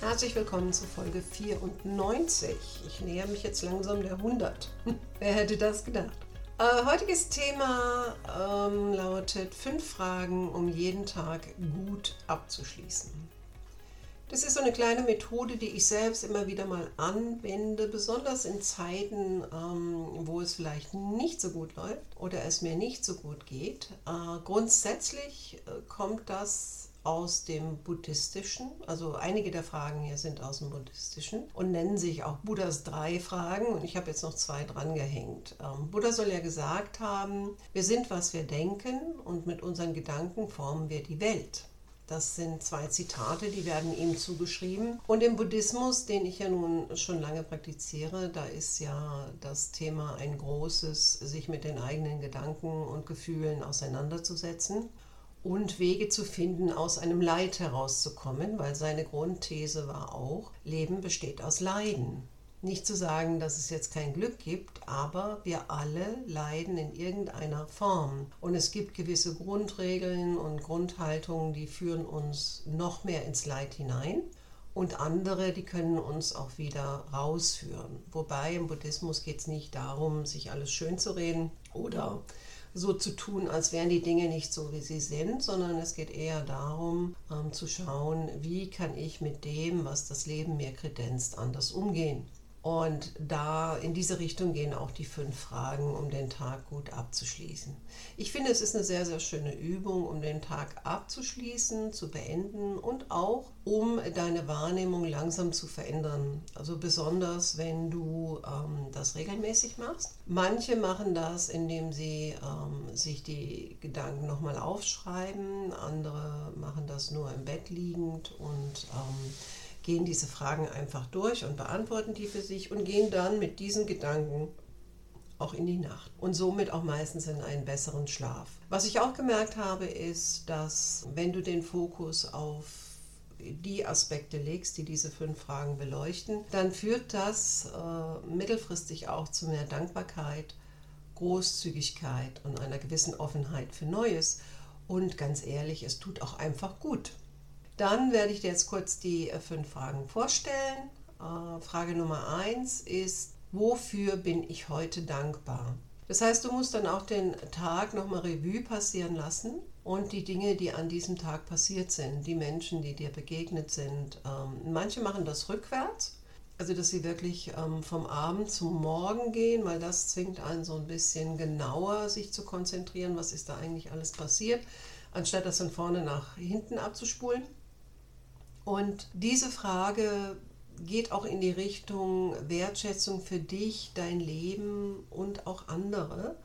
Herzlich willkommen zu Folge 94. Ich näher mich jetzt langsam der 100. Wer hätte das gedacht? Äh, heutiges Thema ähm, lautet fünf Fragen, um jeden Tag gut abzuschließen. Das ist so eine kleine Methode, die ich selbst immer wieder mal anwende, besonders in Zeiten, ähm, wo es vielleicht nicht so gut läuft oder es mir nicht so gut geht. Äh, grundsätzlich äh, kommt das aus dem Buddhistischen. Also einige der Fragen hier sind aus dem Buddhistischen und nennen sich auch Buddhas drei Fragen. Und ich habe jetzt noch zwei dran gehängt. Ähm, Buddha soll ja gesagt haben, wir sind, was wir denken und mit unseren Gedanken formen wir die Welt. Das sind zwei Zitate, die werden ihm zugeschrieben. Und im Buddhismus, den ich ja nun schon lange praktiziere, da ist ja das Thema ein großes, sich mit den eigenen Gedanken und Gefühlen auseinanderzusetzen und Wege zu finden, aus einem Leid herauszukommen, weil seine Grundthese war auch, Leben besteht aus Leiden. Nicht zu sagen, dass es jetzt kein Glück gibt, aber wir alle leiden in irgendeiner Form. Und es gibt gewisse Grundregeln und Grundhaltungen, die führen uns noch mehr ins Leid hinein. Und andere, die können uns auch wieder rausführen. Wobei im Buddhismus geht es nicht darum, sich alles schön zu reden oder so zu tun, als wären die Dinge nicht so, wie sie sind, sondern es geht eher darum, ähm, zu schauen, wie kann ich mit dem, was das Leben mir kredenzt, anders umgehen. Und da in diese Richtung gehen auch die fünf Fragen, um den Tag gut abzuschließen. Ich finde, es ist eine sehr, sehr schöne Übung, um den Tag abzuschließen, zu beenden und auch um deine Wahrnehmung langsam zu verändern. Also besonders, wenn du ähm, das regelmäßig machst. Manche machen das, indem sie ähm, sich die Gedanken nochmal aufschreiben. Andere machen das nur im Bett liegend und ähm, gehen diese Fragen einfach durch und beantworten die für sich und gehen dann mit diesen Gedanken auch in die Nacht und somit auch meistens in einen besseren Schlaf. Was ich auch gemerkt habe, ist, dass wenn du den Fokus auf die Aspekte legst, die diese fünf Fragen beleuchten, dann führt das äh, mittelfristig auch zu mehr Dankbarkeit, Großzügigkeit und einer gewissen Offenheit für Neues. Und ganz ehrlich, es tut auch einfach gut. Dann werde ich dir jetzt kurz die äh, fünf Fragen vorstellen. Äh, Frage Nummer eins ist, wofür bin ich heute dankbar? Das heißt, du musst dann auch den Tag nochmal Revue passieren lassen und die Dinge, die an diesem Tag passiert sind, die Menschen, die dir begegnet sind. Ähm, manche machen das rückwärts, also dass sie wirklich ähm, vom Abend zum Morgen gehen, weil das zwingt einen so ein bisschen genauer sich zu konzentrieren, was ist da eigentlich alles passiert, anstatt das von vorne nach hinten abzuspulen. Und diese Frage geht auch in die Richtung Wertschätzung für dich, dein Leben und auch andere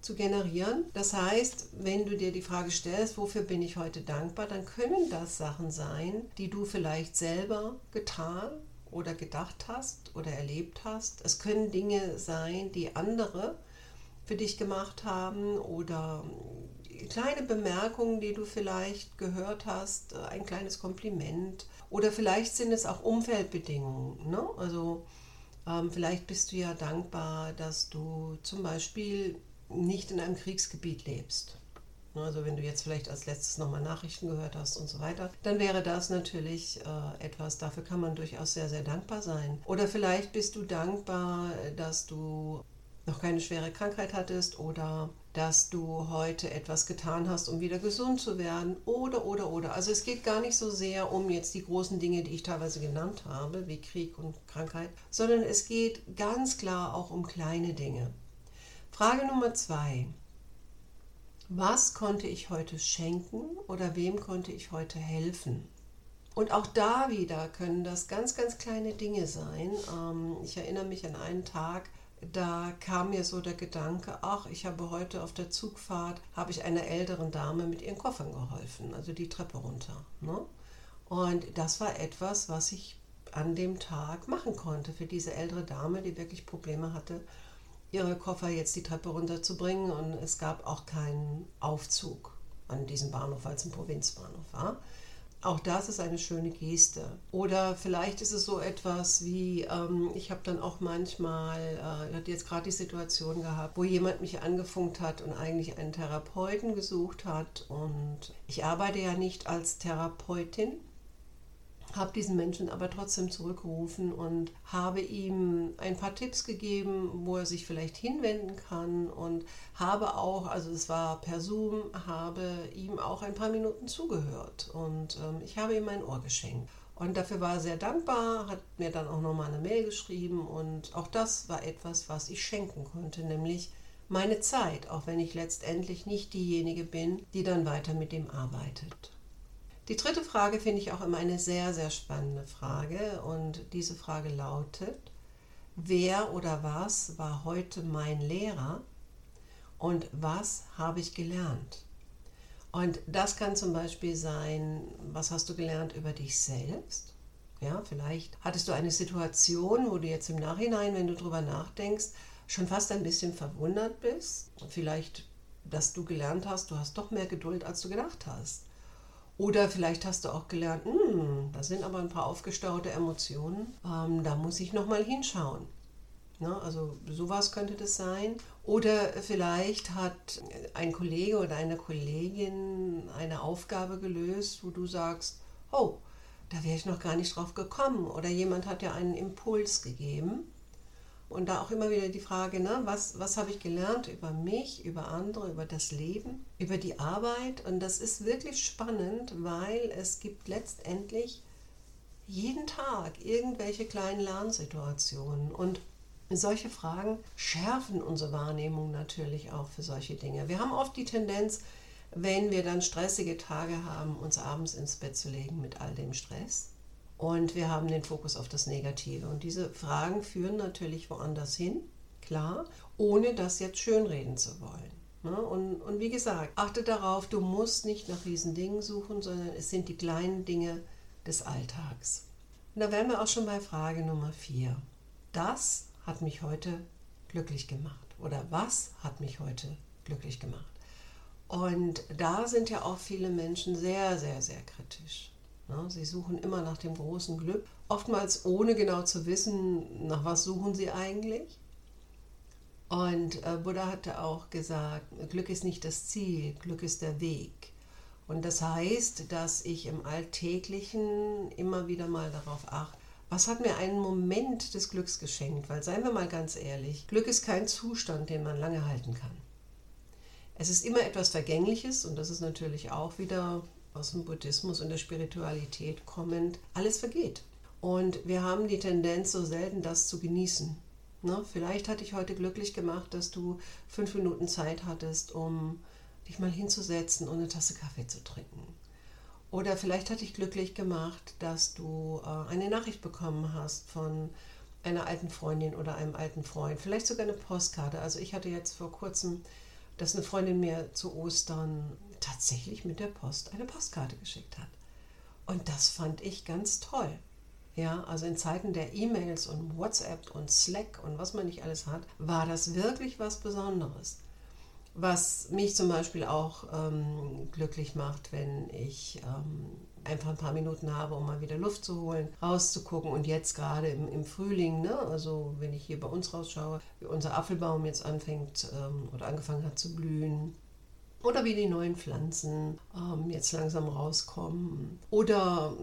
zu generieren. Das heißt, wenn du dir die Frage stellst, wofür bin ich heute dankbar, dann können das Sachen sein, die du vielleicht selber getan oder gedacht hast oder erlebt hast. Es können Dinge sein, die andere für dich gemacht haben oder kleine Bemerkungen, die du vielleicht gehört hast, äh, ein kleines Kompliment oder vielleicht sind es auch Umfeldbedingungen. Ne? Also ähm, vielleicht bist du ja dankbar, dass du zum Beispiel nicht in einem Kriegsgebiet lebst. Ne? Also wenn du jetzt vielleicht als letztes nochmal Nachrichten gehört hast und so weiter, dann wäre das natürlich äh, etwas, dafür kann man durchaus sehr, sehr dankbar sein. Oder vielleicht bist du dankbar, dass du noch keine schwere Krankheit hattest oder dass du heute etwas getan hast, um wieder gesund zu werden oder oder oder. Also es geht gar nicht so sehr um jetzt die großen Dinge, die ich teilweise genannt habe, wie Krieg und Krankheit, sondern es geht ganz klar auch um kleine Dinge. Frage Nummer zwei. Was konnte ich heute schenken oder wem konnte ich heute helfen? Und auch da wieder können das ganz, ganz kleine Dinge sein. Ähm, ich erinnere mich an einen Tag, da kam mir so der Gedanke, ach, ich habe heute auf der Zugfahrt, habe ich einer älteren Dame mit ihren Koffern geholfen, also die Treppe runter. Ne? Und das war etwas, was ich an dem Tag machen konnte für diese ältere Dame, die wirklich Probleme hatte, ihre Koffer jetzt die Treppe runterzubringen. Und es gab auch keinen Aufzug an diesem Bahnhof, weil es ein Provinzbahnhof war. Auch das ist eine schöne Geste. Oder vielleicht ist es so etwas wie, ähm, ich habe dann auch manchmal, äh, ich hatte jetzt gerade die Situation gehabt, wo jemand mich angefunkt hat und eigentlich einen Therapeuten gesucht hat. Und ich arbeite ja nicht als Therapeutin, habe diesen Menschen aber trotzdem zurückgerufen und habe ihm ein paar Tipps gegeben, wo er sich vielleicht hinwenden kann und habe auch, also es war per Zoom, habe ihm auch ein paar Minuten zugehört und ähm, ich habe ihm mein Ohr geschenkt. Und dafür war er sehr dankbar, hat mir dann auch nochmal eine Mail geschrieben und auch das war etwas, was ich schenken konnte, nämlich meine Zeit, auch wenn ich letztendlich nicht diejenige bin, die dann weiter mit ihm arbeitet. Die dritte Frage finde ich auch immer eine sehr, sehr spannende Frage und diese Frage lautet, wer oder was war heute mein Lehrer und was habe ich gelernt? Und das kann zum Beispiel sein, was hast du gelernt über dich selbst? Ja, vielleicht hattest du eine Situation, wo du jetzt im Nachhinein, wenn du darüber nachdenkst, schon fast ein bisschen verwundert bist. Vielleicht, dass du gelernt hast, du hast doch mehr Geduld, als du gedacht hast. Oder vielleicht hast du auch gelernt, hm, da sind aber ein paar aufgestaute Emotionen, ähm, da muss ich nochmal hinschauen. Ne? Also sowas könnte das sein. Oder vielleicht hat ein Kollege oder eine Kollegin eine Aufgabe gelöst, wo du sagst, oh, da wäre ich noch gar nicht drauf gekommen. Oder jemand hat ja einen Impuls gegeben. Und da auch immer wieder die Frage, ne, was, was habe ich gelernt über mich, über andere, über das Leben, über die Arbeit. Und das ist wirklich spannend, weil es gibt letztendlich jeden Tag irgendwelche kleinen Lernsituationen. Und solche Fragen schärfen unsere Wahrnehmung natürlich auch für solche Dinge. Wir haben oft die Tendenz, wenn wir dann stressige Tage haben, uns abends ins Bett zu legen mit all dem Stress und wir haben den Fokus auf das Negative. Und diese Fragen führen natürlich woanders hin, klar, ohne das jetzt schönreden zu wollen. Ne? Und, und wie gesagt, achte darauf, du musst nicht nach diesen Dingen suchen, sondern es sind die kleinen Dinge des Alltags. Und da wären wir auch schon bei Frage Nummer 4. Das hat mich heute glücklich gemacht. Oder was hat mich heute glücklich gemacht? Und da sind ja auch viele Menschen sehr, sehr, sehr kritisch. Sie suchen immer nach dem großen Glück, oftmals ohne genau zu wissen, nach was suchen sie eigentlich. Und äh, Buddha hatte auch gesagt, Glück ist nicht das Ziel, Glück ist der Weg. Und das heißt, dass ich im Alltäglichen immer wieder mal darauf achte, was hat mir einen Moment des Glücks geschenkt? Weil seien wir mal ganz ehrlich, Glück ist kein Zustand, den man lange halten kann. Es ist immer etwas Vergängliches und das ist natürlich auch wieder aus dem Buddhismus und der Spiritualität kommend, alles vergeht. Und wir haben die Tendenz, so selten das zu genießen. Ne? Vielleicht hatte ich heute glücklich gemacht, dass du fünf Minuten Zeit hattest, um dich mal hinzusetzen und eine Tasse Kaffee zu trinken. Oder vielleicht hatte ich glücklich gemacht, dass du äh, eine Nachricht bekommen hast von einer alten Freundin oder einem alten Freund. Vielleicht sogar eine Postkarte. Also ich hatte jetzt vor kurzem, dass eine Freundin mir zu Ostern tatsächlich mit der Post eine Postkarte geschickt hat. Und das fand ich ganz toll. Ja, also in Zeiten der E-Mails und WhatsApp und Slack und was man nicht alles hat, war das wirklich was Besonderes. Was mich zum Beispiel auch ähm, glücklich macht, wenn ich ähm, einfach ein paar Minuten habe, um mal wieder Luft zu holen, rauszugucken. Und jetzt gerade im, im Frühling, ne, also wenn ich hier bei uns rausschaue, wie unser Apfelbaum jetzt anfängt ähm, oder angefangen hat zu blühen, oder wie die neuen Pflanzen ähm, jetzt langsam rauskommen. Oder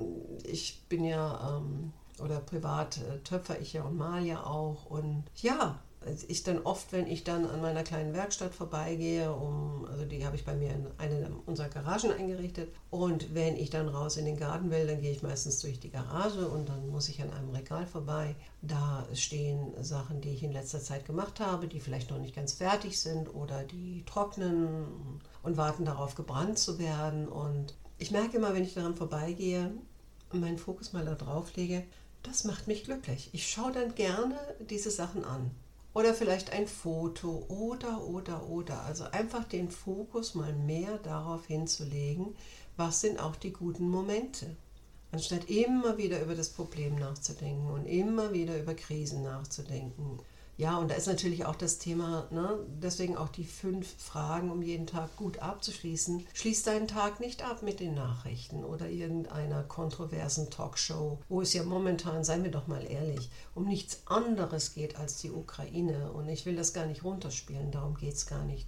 ich bin ja, ähm, oder privat äh, töpfer ich ja und mal ja auch. Und ja, ich dann oft, wenn ich dann an meiner kleinen Werkstatt vorbeigehe, um, also die habe ich bei mir in eine unserer Garagen eingerichtet. Und wenn ich dann raus in den Garten will, dann gehe ich meistens durch die Garage und dann muss ich an einem Regal vorbei. Da stehen Sachen, die ich in letzter Zeit gemacht habe, die vielleicht noch nicht ganz fertig sind oder die trocknen und warten darauf, gebrannt zu werden. Und ich merke immer, wenn ich daran vorbeigehe und meinen Fokus mal da drauf lege, das macht mich glücklich. Ich schaue dann gerne diese Sachen an. Oder vielleicht ein Foto oder, oder, oder. Also einfach den Fokus mal mehr darauf hinzulegen, was sind auch die guten Momente. anstatt immer wieder über das Problem nachzudenken und immer wieder über Krisen nachzudenken. Ja, und da ist natürlich auch das Thema, ne, deswegen auch die fünf Fragen, um jeden Tag gut abzuschließen. Schließ deinen Tag nicht ab mit den Nachrichten oder irgendeiner kontroversen Talkshow, wo es ja momentan, seien wir doch mal ehrlich, um nichts anderes geht als die Ukraine. Und ich will das gar nicht runterspielen, darum geht es gar nicht.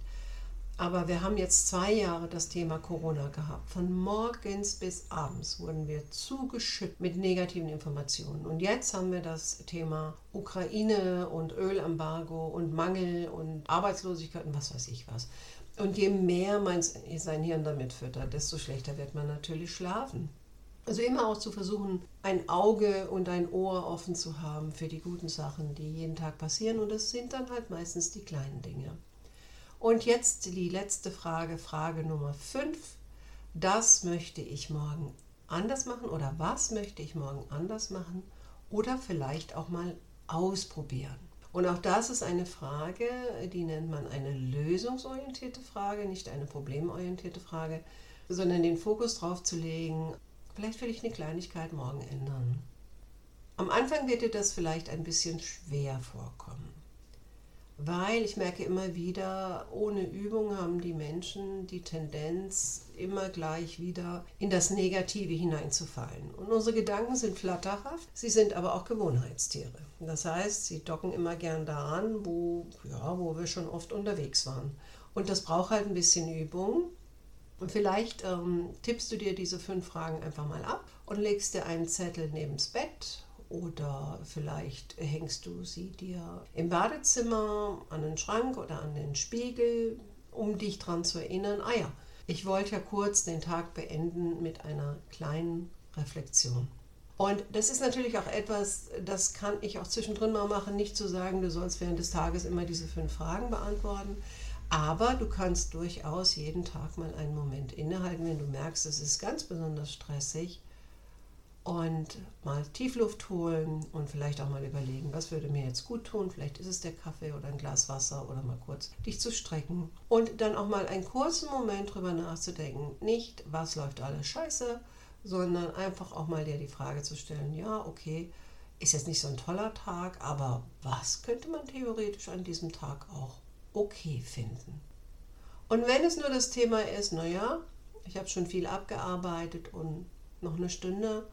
Aber wir haben jetzt zwei Jahre das Thema Corona gehabt. Von morgens bis abends wurden wir zugeschüttet mit negativen Informationen. Und jetzt haben wir das Thema Ukraine und Ölembargo und Mangel und Arbeitslosigkeit und was weiß ich was. Und je mehr man sein Hirn damit füttert, desto schlechter wird man natürlich schlafen. Also immer auch zu versuchen, ein Auge und ein Ohr offen zu haben für die guten Sachen, die jeden Tag passieren. Und das sind dann halt meistens die kleinen Dinge. Und jetzt die letzte Frage, Frage Nummer 5. Das möchte ich morgen anders machen oder was möchte ich morgen anders machen oder vielleicht auch mal ausprobieren. Und auch das ist eine Frage, die nennt man eine lösungsorientierte Frage, nicht eine problemorientierte Frage, sondern den Fokus darauf zu legen, vielleicht will ich eine Kleinigkeit morgen ändern. Am Anfang wird dir das vielleicht ein bisschen schwer vorkommen weil ich merke immer wieder, ohne Übung haben die Menschen die Tendenz, immer gleich wieder in das Negative hineinzufallen. Und unsere Gedanken sind flatterhaft, sie sind aber auch Gewohnheitstiere. Das heißt, sie docken immer gern daran, wo, ja, wo wir schon oft unterwegs waren. Und das braucht halt ein bisschen Übung. Und vielleicht ähm, tippst du dir diese fünf Fragen einfach mal ab und legst dir einen Zettel neben's Bett oder vielleicht hängst du sie dir im Badezimmer an den Schrank oder an den Spiegel, um dich daran zu erinnern, ah ja, ich wollte ja kurz den Tag beenden mit einer kleinen Reflexion. Und das ist natürlich auch etwas, das kann ich auch zwischendrin mal machen, nicht zu sagen, du sollst während des Tages immer diese fünf Fragen beantworten. Aber du kannst durchaus jeden Tag mal einen Moment innehalten, wenn du merkst, es ist ganz besonders stressig und mal Tiefluft holen und vielleicht auch mal überlegen, was würde mir jetzt gut tun. Vielleicht ist es der Kaffee oder ein Glas Wasser oder mal kurz dich zu strecken und dann auch mal einen kurzen Moment drüber nachzudenken. Nicht, was läuft alles scheiße, sondern einfach auch mal dir die Frage zu stellen, ja, okay, ist jetzt nicht so ein toller Tag, aber was könnte man theoretisch an diesem Tag auch okay finden? Und wenn es nur das Thema ist, naja, ich habe schon viel abgearbeitet und noch eine Stunde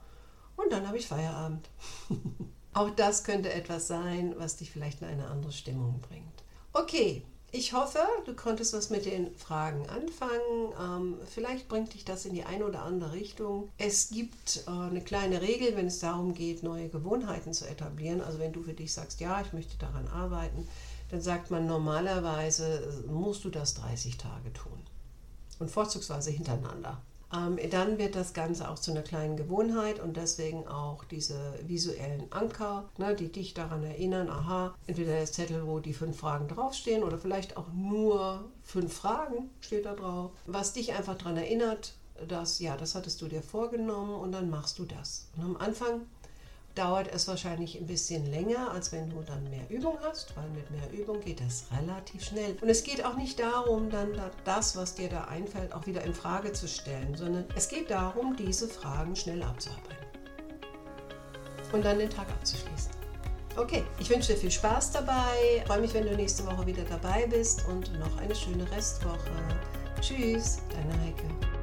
und dann habe ich Feierabend. Auch das könnte etwas sein, was dich vielleicht in eine andere Stimmung bringt. Okay, ich hoffe, du konntest was mit den Fragen anfangen. Ähm, vielleicht bringt dich das in die eine oder andere Richtung. Es gibt äh, eine kleine Regel, wenn es darum geht, neue Gewohnheiten zu etablieren. Also wenn du für dich sagst, ja, ich möchte daran arbeiten, dann sagt man normalerweise, musst du das 30 Tage tun. Und vorzugsweise hintereinander. Ähm, dann wird das Ganze auch zu einer kleinen Gewohnheit und deswegen auch diese visuellen Anker, ne, die dich daran erinnern, aha, entweder der Zettel, wo die fünf Fragen draufstehen oder vielleicht auch nur fünf Fragen steht da drauf, was dich einfach daran erinnert, dass, ja, das hattest du dir vorgenommen und dann machst du das. Und am Anfang dauert es wahrscheinlich ein bisschen länger, als wenn du dann mehr Übung hast, weil mit mehr Übung geht das relativ schnell. Und es geht auch nicht darum, dann das, was dir da einfällt, auch wieder in Frage zu stellen, sondern es geht darum, diese Fragen schnell abzuarbeiten. Und dann den Tag abzuschließen. Okay, ich wünsche dir viel Spaß dabei. Freue mich, wenn du nächste Woche wieder dabei bist und noch eine schöne Restwoche. Tschüss, deine Heike.